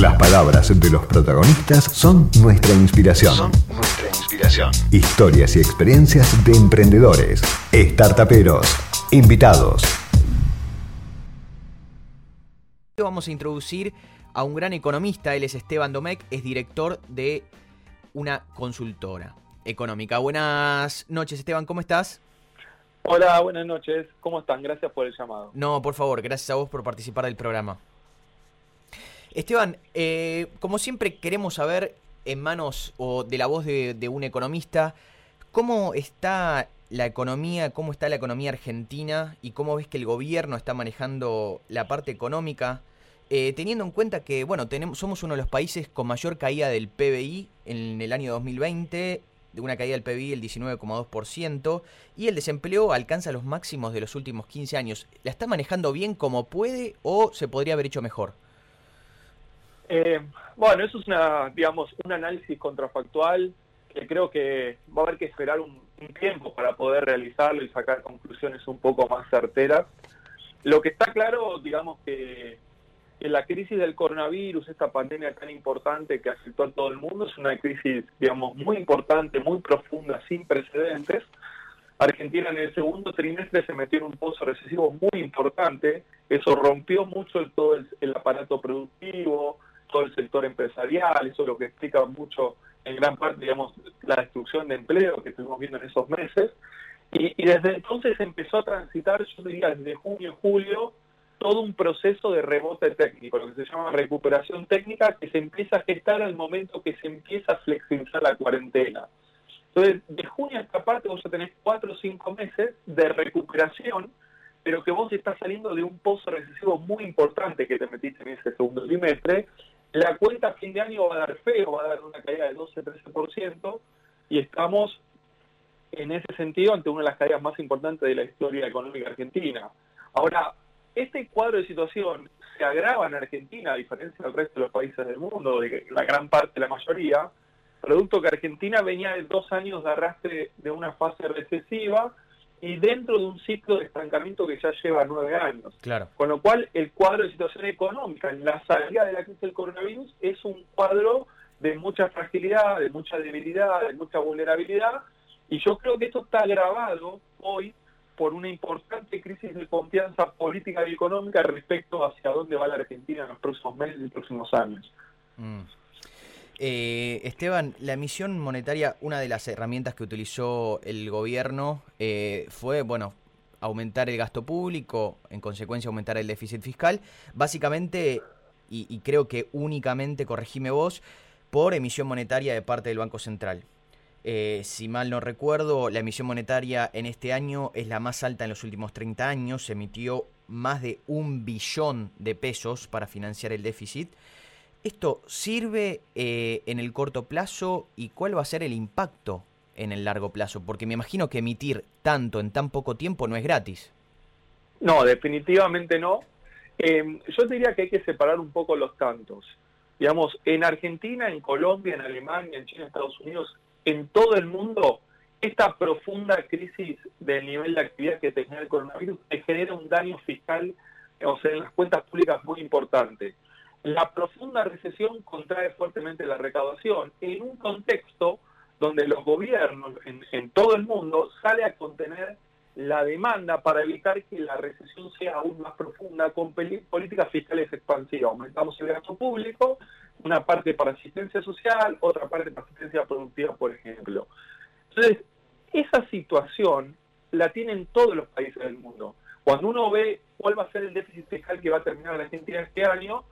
Las palabras de los protagonistas son nuestra inspiración. Son nuestra inspiración. Historias y experiencias de emprendedores, startuperos, invitados. Vamos a introducir a un gran economista, él es Esteban Domecq, es director de una consultora económica. Buenas noches Esteban, ¿cómo estás? Hola, buenas noches. ¿Cómo están? Gracias por el llamado. No, por favor, gracias a vos por participar del programa. Esteban, eh, como siempre queremos saber en manos o de la voz de, un economista, ¿cómo está la economía, cómo está la economía argentina y cómo ves que el gobierno está manejando la parte económica, eh, teniendo en cuenta que, bueno, somos uno de los países con mayor caída del PBI en el año 2020, de una caída del PBI del 19,2%, y el desempleo alcanza los máximos de los últimos 15 años. ¿La está manejando bien como puede o se podría haber hecho mejor? Eh, bueno, eso es una, digamos, un análisis contrafactual que creo que va a haber que esperar un, tiempo para poder realizarlo y sacar conclusiones un poco más certeras. Lo que está claro, digamos que, que la crisis del coronavirus, esta pandemia tan importante que afectó a todo el mundo, es una crisis, digamos, muy importante, muy profunda, sin precedentes. Argentina en el segundo trimestre se metió en un pozo recesivo muy importante, eso rompió mucho el, todo el aparato productivo, todo el sector empresarial, eso es lo que explica mucho en gran parte, digamos, la destrucción de empleo que estuvimos viendo en esos meses. Y, desde entonces empezó a transitar, yo diría, desde junio, julio, todo un proceso de rebote técnico, lo que se llama recuperación técnica, que se empieza a gestar al momento que se empieza a flexibilizar la cuarentena. Entonces, de junio a esta parte vos ya tenés cuatro o cinco meses de recuperación, pero que vos estás saliendo de un pozo recesivo muy importante que te metiste en ese segundo trimestre, la cuenta a fin de año va a dar feo, va a dar una caída de 12-13% y estamos en ese sentido ante una de las caídas más importantes de la historia económica argentina. Ahora, este cuadro de situación se agrava en Argentina, a diferencia del resto de los países del mundo, de la gran parte, la mayoría, producto que Argentina venía de dos años de arrastre de una fase recesiva, y dentro de un ciclo de estancamiento que ya lleva nueve años. Claro. Con lo cual, el cuadro de situación económica en la salida de la crisis del coronavirus es un cuadro de mucha fragilidad, de mucha debilidad, de mucha vulnerabilidad, y yo creo que esto está agravado hoy por una importante crisis de confianza política y económica respecto hacia dónde va la Argentina en los próximos meses y próximos años. Mm. Eh, Esteban, la emisión monetaria, una de las herramientas que utilizó el gobierno eh, fue, bueno, aumentar el gasto público, en consecuencia aumentar el déficit fiscal, básicamente, y, creo que únicamente, corregime vos, por emisión monetaria de parte del Banco Central. Eh, si mal no recuerdo, la emisión monetaria en este año es la más alta en los últimos 30 años, se emitió más de un billón de pesos para financiar el déficit. ¿Esto sirve eh, en el corto plazo y cuál va a ser el impacto en el largo plazo? Porque me imagino que emitir tanto en tan poco tiempo no es gratis. No, definitivamente no. Eh, yo diría que hay que separar un poco los tantos. Digamos, en Argentina, en Colombia, en Alemania, en China, en Estados Unidos, en todo el mundo, esta profunda crisis del nivel de actividad que tenía el coronavirus genera un daño fiscal, o sea, en las cuentas públicas muy importante. La profunda recesión contrae fuertemente la recaudación en un contexto donde los gobiernos en, todo el mundo sale a contener la demanda para evitar que la recesión sea aún más profunda con políticas fiscales expansivas. Aumentamos el gasto público, una parte para asistencia social, otra parte para asistencia productiva, por ejemplo. Entonces, esa situación la tienen todos los países del mundo. Cuando uno ve cuál va a ser el déficit fiscal que va a terminar la Argentina este año,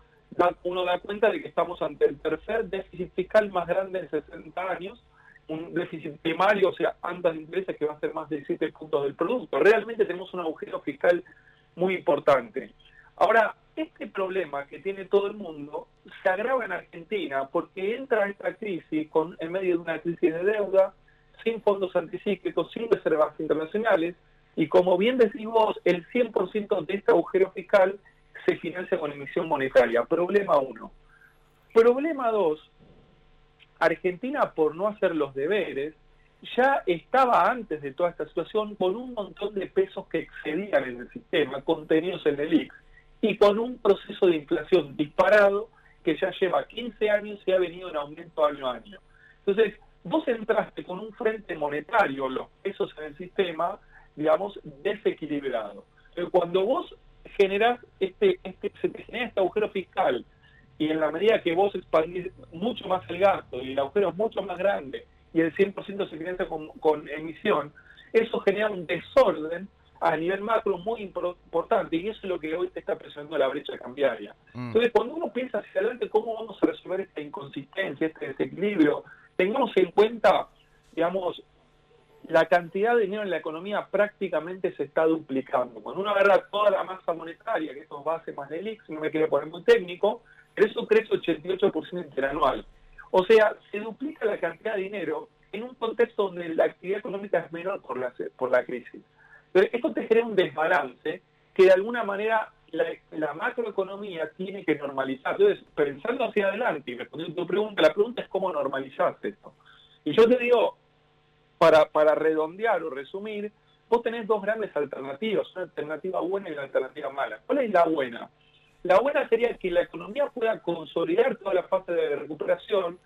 uno da cuenta de que estamos ante el tercer déficit fiscal más grande en 60 años, un déficit primario, o sea, antes de que va a ser más de 7 puntos del producto. Realmente tenemos un agujero fiscal muy importante. Ahora, este problema que tiene todo el mundo se agrava en Argentina porque entra esta crisis con, en medio de una crisis de deuda, sin fondos anticíclicos, sin reservas internacionales, y como bien decís vos, el 100% de este agujero fiscal se financia con emisión monetaria. Problema uno. Problema dos, Argentina por no hacer los deberes ya estaba antes de toda esta situación con un montón de pesos que excedían en el sistema, contenidos en el IX, y con un proceso de inflación disparado que ya lleva 15 años y ha venido en aumento año a año. Entonces, vos entraste con un frente monetario, los pesos en el sistema, digamos, desequilibrado. Pero cuando vos generás este, este, se te genera este agujero fiscal y en la medida que vos expandís mucho más el gasto y el agujero es mucho más grande y el 100% se financia con, con emisión, eso genera un desorden a nivel macro muy importante y eso es lo que hoy te está presionando la brecha cambiaria. Mm. Entonces, cuando uno piensa hacia adelante cómo vamos a resolver esta inconsistencia, este desequilibrio, tengamos en cuenta, digamos, la cantidad de dinero en la economía prácticamente se está duplicando. Cuando uno agarra toda la masa monetaria, que esto es base más del IX, no me quiero poner muy técnico, pero eso crece 88% interanual. O sea, se duplica la cantidad de dinero en un contexto donde la actividad económica es menor por la, por la crisis. Pero esto te genera un desbalance que de alguna manera la, macroeconomía tiene que normalizar. Entonces, pensando hacia adelante y respondiendo a tu pregunta, la pregunta es cómo normalizar esto. Y yo te digo, para, para redondear o resumir, vos tenés dos grandes alternativas, una alternativa buena y una alternativa mala. ¿Cuál es la buena? La buena sería que la economía pueda consolidar toda la fase de recuperación,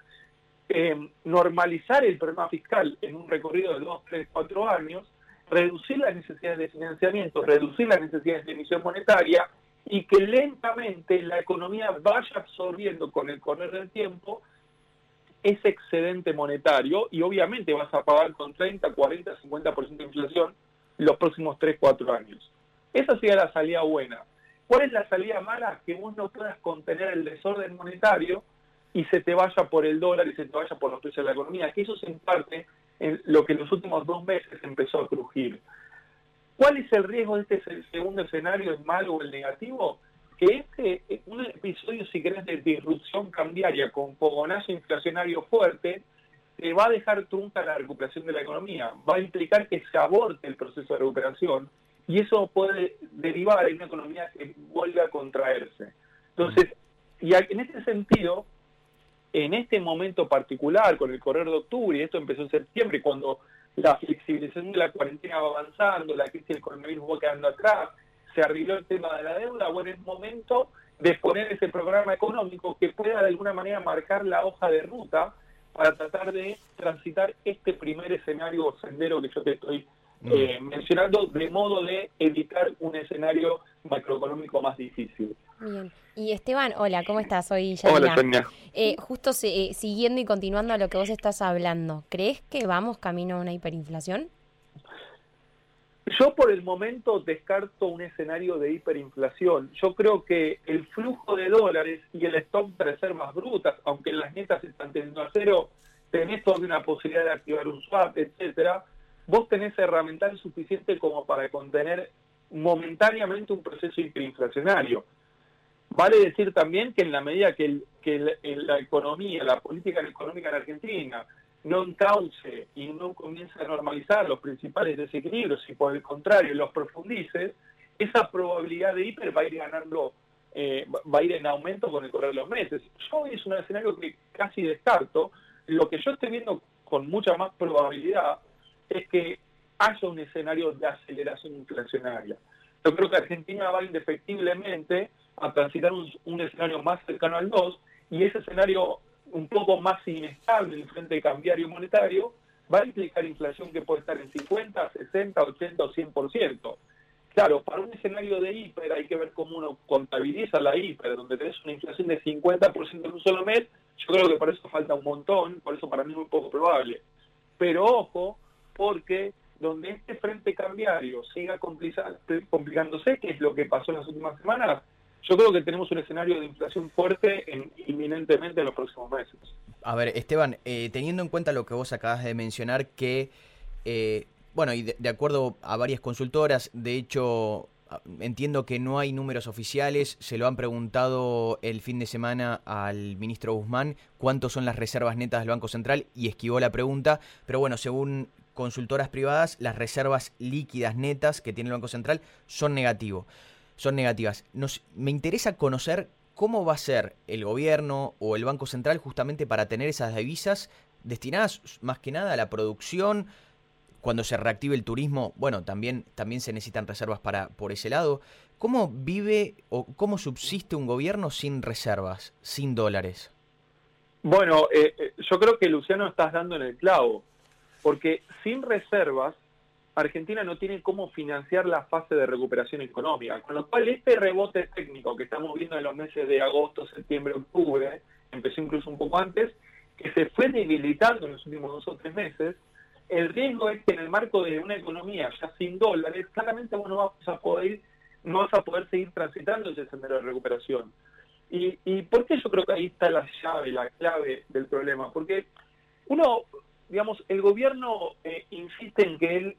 eh, normalizar el problema fiscal en un recorrido de dos, tres, cuatro años, reducir las necesidades de financiamiento, reducir las necesidades de emisión monetaria y que lentamente la economía vaya absorbiendo con el correr del tiempo ese excedente monetario y obviamente vas a pagar con 30, 40, 50% de inflación los próximos 3, 4 años. Esa sería la salida buena. ¿Cuál es la salida mala? Que vos no puedas contener el desorden monetario y se te vaya por el dólar y se te vaya por los precios de la economía, que eso es en parte en lo que en los últimos dos meses empezó a crujir. ¿Cuál es el riesgo de este segundo escenario, el malo o el negativo? Que este, eh, un episodio, si querés, de disrupción cambiaria con fogonazo inflacionario fuerte, te va a dejar trunca la recuperación de la economía. Va a implicar que se aborte el proceso de recuperación y eso puede derivar en una economía que vuelva a contraerse. Entonces, y en este sentido, en este momento particular, con el correr de octubre, y esto empezó en septiembre, cuando la flexibilización de la cuarentena va avanzando, la crisis del coronavirus va quedando atrás, se arregló el tema de la deuda, bueno, es momento de poner ese programa económico que pueda de alguna manera marcar la hoja de ruta para tratar de transitar este primer escenario o sendero que yo te estoy mm. eh, mencionando, de modo de evitar un escenario macroeconómico más difícil. Bien. Y Esteban, hola, ¿cómo estás? Soy Hola, Sonia. Eh, justo eh, siguiendo y continuando a lo que vos estás hablando, ¿crees que vamos camino a una hiperinflación? Yo por el momento descarto un escenario de hiperinflación. Yo creo que el flujo de dólares y el stock de reservas brutas, aunque las netas están teniendo a cero, tenés toda una posibilidad de activar un swap, etcétera, vos tenés herramientas suficiente como para contener momentáneamente un proceso hiperinflacionario. Vale decir también que en la medida que, la economía, la política económica en Argentina no encauce y no comience a normalizar los principales desequilibrios y por el contrario los profundice, esa probabilidad de hiper va a ir ganando, eh, va a ir en aumento con el correr de los meses. Yo es un escenario que casi descarto. Lo que yo estoy viendo con mucha más probabilidad es que haya un escenario de aceleración inflacionaria. Yo creo que Argentina va indefectiblemente a transitar un, escenario más cercano al 2 y ese escenario un poco más inestable el frente cambiario monetario va a implicar inflación que puede estar en 50, 60, 80 o 100%. Claro, para un escenario de hiper hay que ver cómo uno contabiliza la hiper, donde tenés una inflación de 50% en un solo mes, yo creo que por eso falta un montón, por eso para mí es muy poco probable. Pero ojo, porque donde este frente cambiario siga complicándose, que es lo que pasó en las últimas semanas, yo creo que tenemos un escenario de inflación fuerte inminentemente en los próximos meses. A ver, Esteban, eh, teniendo en cuenta lo que vos acabas de mencionar, que, eh, bueno, y de, acuerdo a varias consultoras, de hecho, entiendo que no hay números oficiales, se lo han preguntado el fin de semana al ministro Guzmán cuántos son las reservas netas del Banco Central y esquivó la pregunta, pero bueno, según consultoras privadas, las reservas líquidas netas que tiene el Banco Central son negativos son negativas. Nos, me interesa conocer cómo va a ser el gobierno o el Banco Central justamente para tener esas divisas destinadas más que nada a la producción. Cuando se reactive el turismo, bueno, también, también se necesitan reservas para, por ese lado. ¿Cómo vive o cómo subsiste un gobierno sin reservas, sin dólares? Bueno, eh, eh, yo creo que Luciano estás dando en el clavo, porque sin reservas Argentina no tiene cómo financiar la fase de recuperación económica, con lo cual este rebote técnico que estamos viendo en los meses de agosto, septiembre, octubre, empezó incluso un poco antes, que se fue debilitando en los últimos dos o tres meses, el riesgo es que en el marco de una economía ya sin dólares, claramente vos no vas a poder, no vas a poder seguir transitando ese sendero de recuperación. Y, y por qué yo creo que ahí está la llave, la clave del problema, porque uno digamos, el gobierno eh, insiste en que él,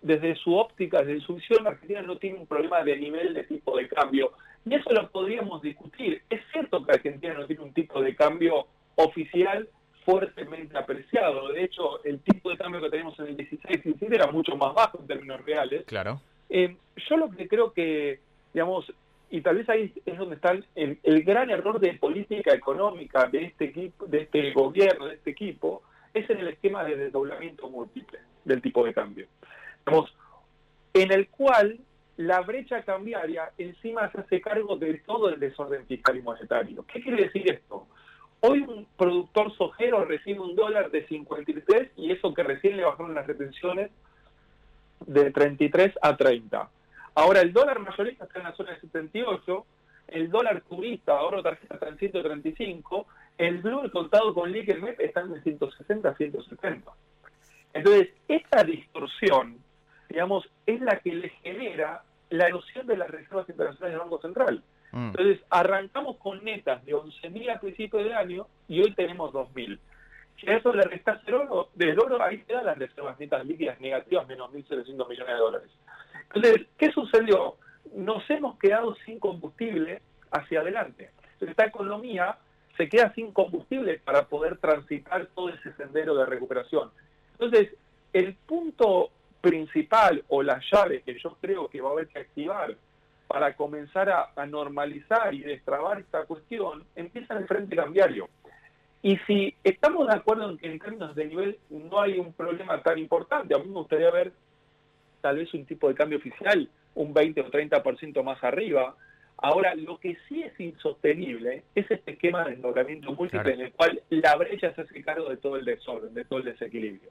desde su óptica, desde su visión, Argentina no tiene un problema de nivel de tipo de cambio. Y eso lo podríamos discutir. Es cierto que Argentina no tiene un tipo de cambio oficial fuertemente apreciado. De hecho, el tipo de cambio que tenemos en el 16 17 era mucho más bajo en términos reales. Claro. Eh, yo lo que creo que, digamos, y tal vez ahí es donde está el, el, gran error de política económica de este equipo, de este gobierno, de este equipo, es en el esquema de desdoblamiento múltiple del tipo de cambio. en el cual la brecha cambiaria encima se hace cargo de todo el desorden fiscal y monetario. ¿Qué quiere decir esto? Hoy un productor sojero recibe un dólar de 53 y eso que recién le bajaron las retenciones de 33 a 30. Ahora el dólar mayorista está en la zona de 78, el dólar turista, ahora tarjeta está en 135 el blue, contado con liquid MEP, están de 160 a 170. Entonces, esta distorsión, digamos, es la que le genera la erosión de las reservas internacionales del Banco Central. Mm. Entonces, arrancamos con netas de 11.000 a principios de año y hoy tenemos 2.000. Si a eso le restas el oro, del oro ahí te dan las reservas netas líquidas negativas menos 1.700 millones de dólares. Entonces, ¿qué sucedió? Nos hemos quedado sin combustible hacia adelante. Entonces, esta economía se queda sin combustible para poder transitar todo ese sendero de recuperación. Entonces, el punto principal o la llave que yo creo que va a haber que activar para comenzar a, normalizar y destrabar esta cuestión empieza en el frente cambiario. Y si estamos de acuerdo en que en términos de nivel no hay un problema tan importante, a mí me gustaría ver tal vez un tipo de cambio oficial un 20 o 30% más arriba, Ahora, lo que sí es insostenible es este esquema de endeudamiento múltiple en el cual la brecha se hace cargo de todo el desorden, de todo el desequilibrio.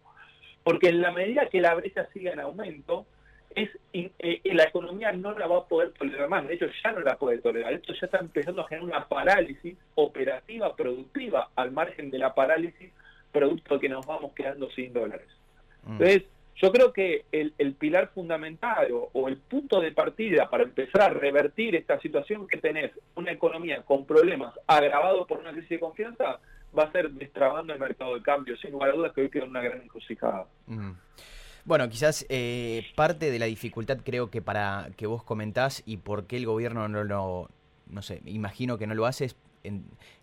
Porque en la medida que la brecha siga en aumento, es eh, la economía no la va a poder tolerar más. De hecho, ya no la puede tolerar. Esto ya está empezando a generar una parálisis operativa, productiva, al margen de la parálisis, producto de que nos vamos quedando sin dólares. Mm. Entonces, yo creo que el, pilar fundamental o, el punto de partida para empezar a revertir esta situación que tenés, una economía con problemas agravados por una crisis de confianza, va a ser destrabando el mercado de cambio, sin lugar a dudas que hoy queda una gran encrucijada. Bueno, quizás eh, parte de la dificultad creo que para que vos comentás y por qué el gobierno no lo, no sé, imagino que no lo hace, es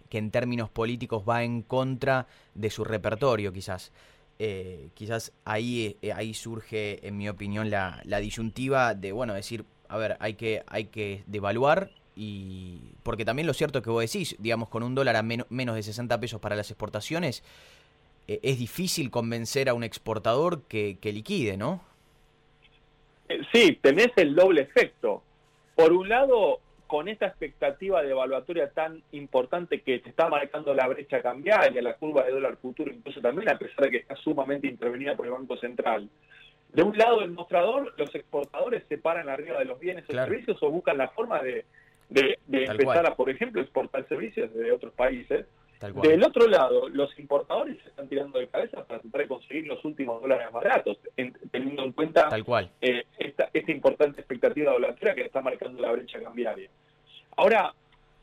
que en términos políticos va en contra de su repertorio quizás. Eh, quizás ahí, eh, ahí surge, en mi opinión, la, la, disyuntiva de, bueno, decir, a ver, hay que, hay que devaluar y... Porque también lo cierto que vos decís, digamos, con un dólar a menos de 60 pesos para las exportaciones, eh, es difícil convencer a un exportador que, que liquide, ¿no? Sí, tenés el doble efecto. Por un lado, con esta expectativa de evaluatoria tan importante que te está marcando la brecha cambiaria, la curva de dólar futuro, incluso también a pesar de que está sumamente intervenida por el Banco Central. De un lado del mostrador, los exportadores se paran arriba de los bienes o servicios o buscan la forma de, empezar a, por ejemplo, exportar servicios de otros países. Del otro lado, los importadores se están tirando de cabeza para tratar de conseguir los últimos dólares baratos, teniendo en cuenta Tal cual. Eh, esta, esta, importante expectativa dolaria que está marcando la brecha cambiaria. Ahora,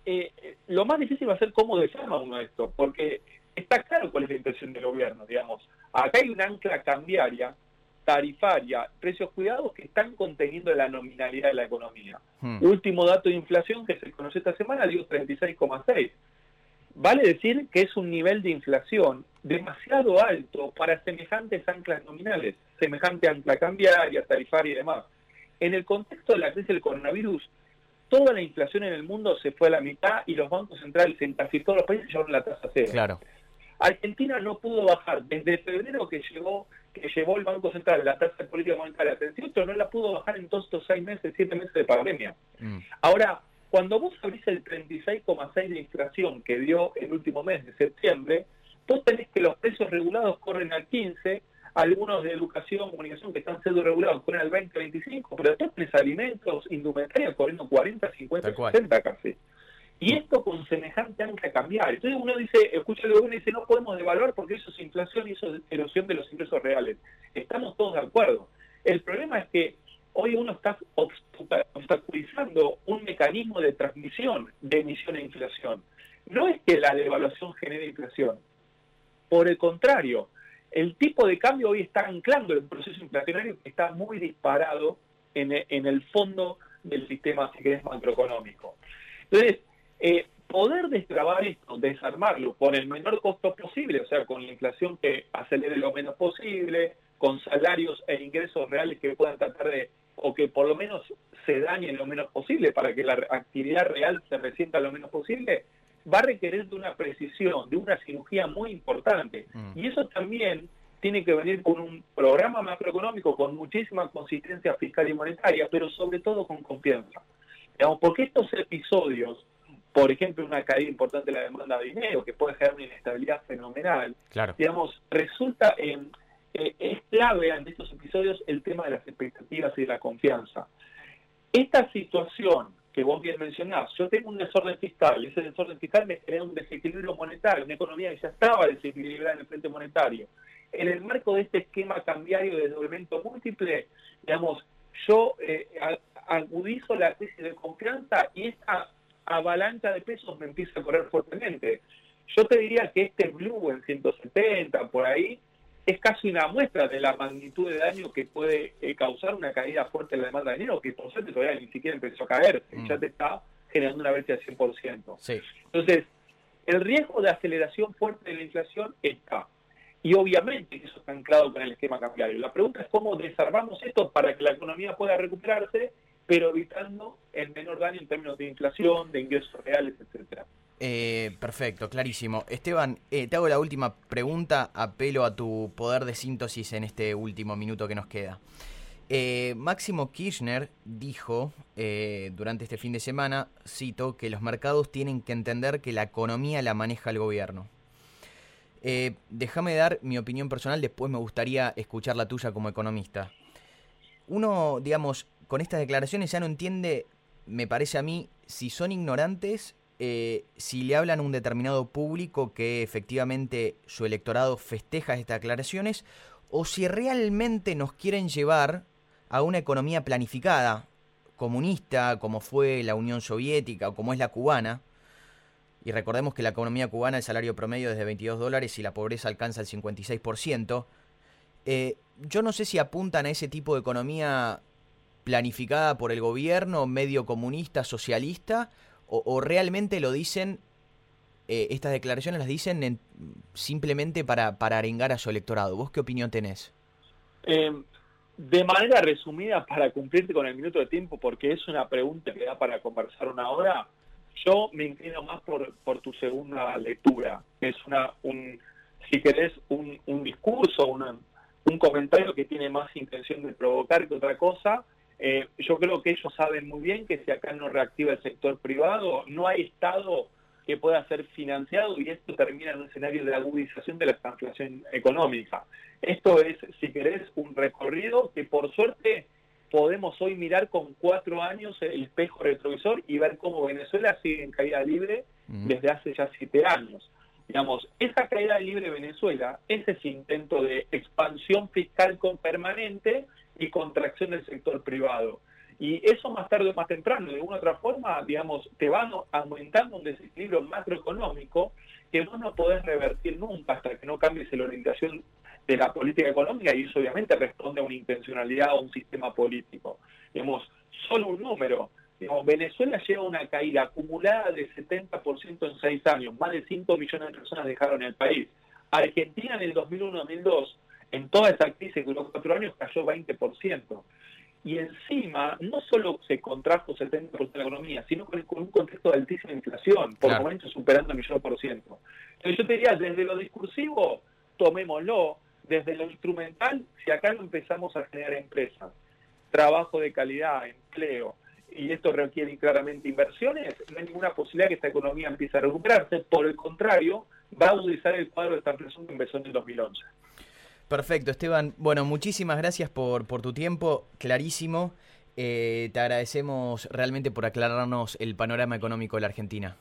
eh, lo más difícil va a ser cómo desarma uno esto, porque está claro cuál es la intención del gobierno, digamos. Acá hay una ancla cambiaria, tarifaria, precios cuidados que están conteniendo la nominalidad de la economía. Hmm. Último dato de inflación que se conoce esta semana, dio 36,6. Vale decir que es un nivel de inflación demasiado alto para semejantes anclas nominales, semejante ancla cambiaria, tarifaria y demás. En el contexto de la crisis del coronavirus, toda la inflación en el mundo se fue a la mitad y los bancos centrales en casi todos los países llevaron la tasa cero. Claro. Argentina no pudo bajar desde febrero que llegó que llevó el Banco Central, la tasa de política monetaria a 38, no la pudo bajar en todos estos seis meses, siete meses de pandemia. Mm. Ahora, cuando vos abrís el 36,6 de inflación que dio el último mes de septiembre, vos tenés que los precios regulados corren al 15, algunos de educación, comunicación que están siendo regulados corren al 20, 25, pero después tenés alimentos, indumentaria corriendo 40, 50, 60 casi. Y esto con semejante a cambiar. Entonces uno dice, escucha el gobierno y dice, no podemos devaluar porque eso es inflación y eso es erosión de los ingresos reales. Estamos todos de acuerdo. El problema es que hoy uno está obstaculizando un mecanismo de transmisión de emisión e inflación. No es que la devaluación genere inflación. Por el contrario, el tipo de cambio hoy está anclando el proceso inflacionario que está muy disparado en, el fondo del sistema, si macroeconómico. Entonces, eh, poder destrabar esto, desarmarlo con el menor costo posible, o sea, con la inflación que acelere lo menos posible, con salarios e ingresos reales que puedan tratar de, o que por lo menos se dañen lo menos posible para que la actividad real se resienta lo menos posible, va a requerir de una precisión, de una cirugía muy importante. Mm. Y eso también tiene que venir con un programa macroeconómico con muchísima consistencia fiscal y monetaria, pero sobre todo con confianza. Digamos, porque estos episodios por ejemplo, una caída importante de la demanda de dinero, que puede generar una inestabilidad fenomenal, digamos, resulta, en, es clave ante estos episodios el tema de las expectativas y de la confianza. Esta situación que vos bien mencionás, yo tengo un desorden fiscal, y ese desorden fiscal me genera un desequilibrio monetario, una economía que ya estaba desequilibrada en el frente monetario. En el marco de este esquema cambiario de desdoblamiento múltiple, digamos, yo eh, agudizo la crisis de confianza y esta avalancha de pesos me empieza a correr fuertemente. Yo te diría que este blue en 170, por ahí, es casi una muestra de la magnitud de daño que puede eh, causar una caída fuerte en la demanda de dinero, que por suerte todavía ni siquiera empezó a caer, mm. ya te está generando una brecha de 100%. Sí. Entonces, el riesgo de aceleración fuerte de la inflación está. Y obviamente eso está anclado con el esquema cambiario. La pregunta es cómo desarmamos esto para que la economía pueda recuperarse pero evitando el menor daño en términos de inflación, de ingresos reales, etcétera. Eh, perfecto, clarísimo. Esteban, eh, te hago la última pregunta, apelo a tu poder de síntesis en este último minuto que nos queda. Eh, Máximo Kirchner dijo durante este fin de semana, cito, que los mercados tienen que entender que la economía la maneja el gobierno. Déjame dar mi opinión personal, después me gustaría escuchar la tuya como economista. Uno, digamos, con estas declaraciones ya no entiende, me parece a mí, si son ignorantes, eh, si le hablan a un determinado público que efectivamente su electorado festeja estas declaraciones, o si realmente nos quieren llevar a una economía planificada, comunista, como fue la Unión Soviética o como es la cubana. Y recordemos que la economía cubana, el salario promedio es de 22 dólares y la pobreza alcanza el 56%. Eh, yo no sé si apuntan a ese tipo de economía planificada por el gobierno, medio comunista, socialista, o, realmente lo dicen, eh, estas declaraciones las dicen simplemente para, para arengar a su electorado. ¿Vos qué opinión tenés? Eh, de manera resumida, para cumplirte con el minuto de tiempo, porque es una pregunta que da para conversar una hora, yo me inclino más por, por tu segunda lectura. Es una, un, si querés, un, un discurso, un comentario que tiene más intención de provocar que otra cosa, eh, yo creo que ellos saben muy bien que si acá no reactiva el sector privado, no hay Estado que pueda ser financiado y esto termina en un escenario de agudización de la inflación económica. Esto es, si querés, un recorrido que por suerte podemos hoy mirar con cuatro años el espejo retrovisor y ver cómo Venezuela sigue en caída libre desde hace ya siete años. Digamos, esa caída libre de Venezuela es ese intento de expansión fiscal con permanente y contracción del sector privado. Y eso más tarde o más temprano, de una u otra forma, digamos, te van aumentando un desequilibrio macroeconómico que vos no podés revertir nunca hasta que no cambies la orientación de la política económica y eso obviamente responde a una intencionalidad o un sistema político. Digamos, solo un número. Digamos, Venezuela lleva una caída acumulada de 70% en seis años. Más de 5 millones de personas dejaron el país. Argentina en el 2001-2002 en toda esa crisis de los cuatro años cayó 20%. Y encima, no solo se contrajo 70% de la economía, sino con, un contexto de altísima inflación, por momentos superando el millón por ciento. Entonces yo te diría, desde lo discursivo, tomémoslo, desde lo instrumental, si acá no empezamos a generar empresas, trabajo de calidad, empleo, y esto requiere claramente inversiones, no hay ninguna posibilidad que esta economía empiece a recuperarse. Por el contrario, va a agudizar el cuadro de esta presión que empezó en el 2011. Perfecto, Esteban. Bueno, muchísimas gracias por, por tu tiempo, clarísimo. Eh, te agradecemos realmente por aclararnos el panorama económico de la Argentina.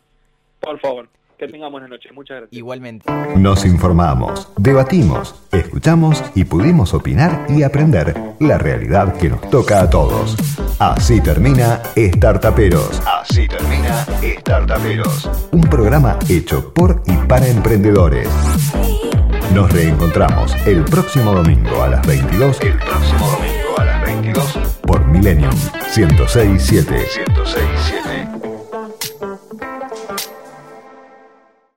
Por favor. Que tengamos buena noche. Muchas gracias. Igualmente. Nos informamos, debatimos, escuchamos y pudimos opinar y aprender la realidad que nos toca a todos. Así termina Startaperos. Así termina Startaperos. Un programa hecho por y para emprendedores. Nos reencontramos el próximo domingo a las 22. El próximo domingo a las 22 por Millennium 1067. 1067.